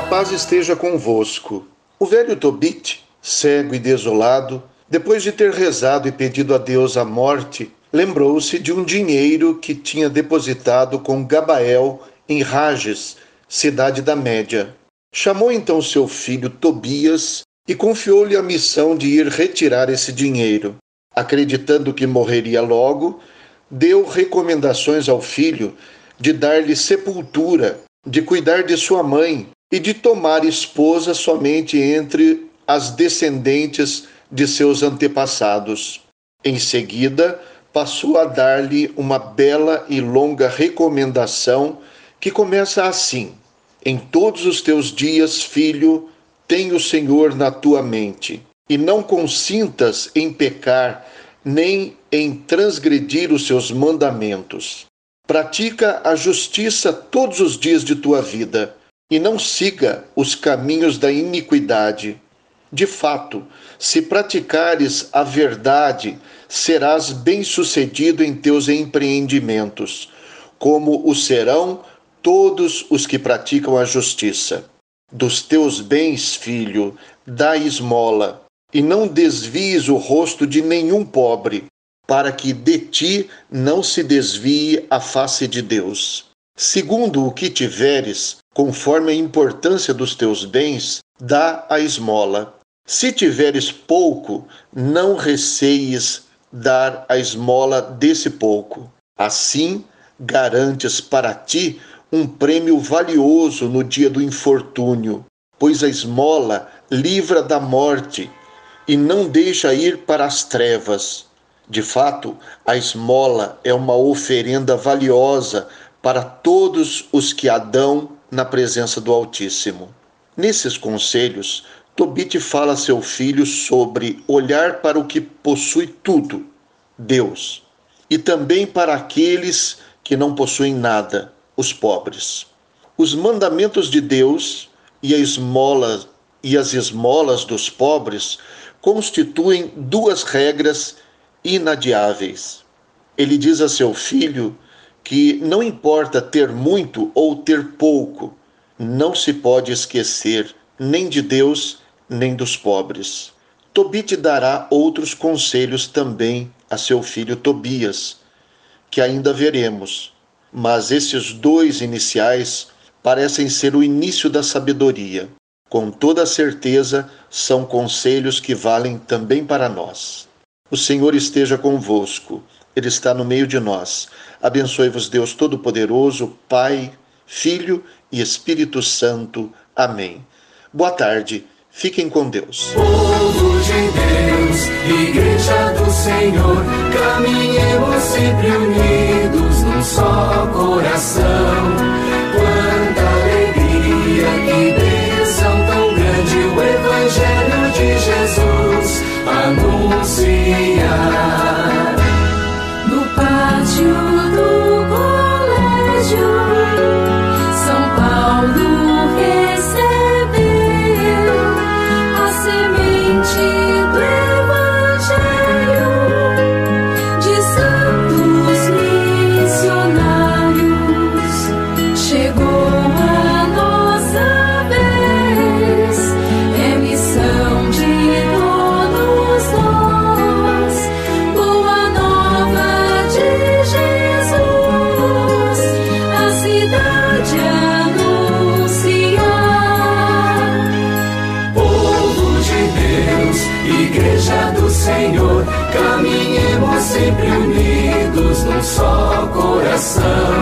paz esteja convosco. O velho Tobit, cego e desolado, depois de ter rezado e pedido a Deus a morte, lembrou-se de um dinheiro que tinha depositado com Gabael em Rages, cidade da Média. Chamou então seu filho Tobias e confiou-lhe a missão de ir retirar esse dinheiro. Acreditando que morreria logo, deu recomendações ao filho de dar-lhe sepultura, de cuidar de sua mãe e de tomar esposa somente entre as descendentes de seus antepassados. Em seguida, passou a dar-lhe uma bela e longa recomendação que começa assim: Em todos os teus dias, filho, tem o Senhor na tua mente, e não consintas em pecar, nem em transgredir os seus mandamentos. Pratica a justiça todos os dias de tua vida e não siga os caminhos da iniquidade. De fato, se praticares a verdade, serás bem-sucedido em teus empreendimentos, como o serão todos os que praticam a justiça. Dos teus bens, filho, dá esmola, e não desvies o rosto de nenhum pobre, para que de ti não se desvie a face de Deus. Segundo o que tiveres, conforme a importância dos teus bens, dá a esmola. Se tiveres pouco, não receies dar a esmola desse pouco. Assim, garantes para ti um prêmio valioso no dia do infortúnio, pois a esmola livra da morte e não deixa ir para as trevas. De fato, a esmola é uma oferenda valiosa para todos os que a dão na presença do Altíssimo. Nesses conselhos, Tobit fala a seu filho sobre olhar para o que possui tudo, Deus, e também para aqueles que não possuem nada, os pobres. Os mandamentos de Deus e esmola e as esmolas dos pobres constituem duas regras inadiáveis. Ele diz a seu filho que não importa ter muito ou ter pouco, não se pode esquecer nem de Deus nem dos pobres. Tobit dará outros conselhos também a seu filho Tobias, que ainda veremos, mas esses dois iniciais parecem ser o início da sabedoria. Com toda certeza, são conselhos que valem também para nós. O Senhor esteja convosco, Ele está no meio de nós. Abençoe-vos, Deus Todo-Poderoso, Pai, Filho e Espírito Santo. Amém. Boa tarde. Fiquem com Deus. Povo de Deus, Igreja do Senhor, caminhemos sempre unidos sempre unidos num só coração.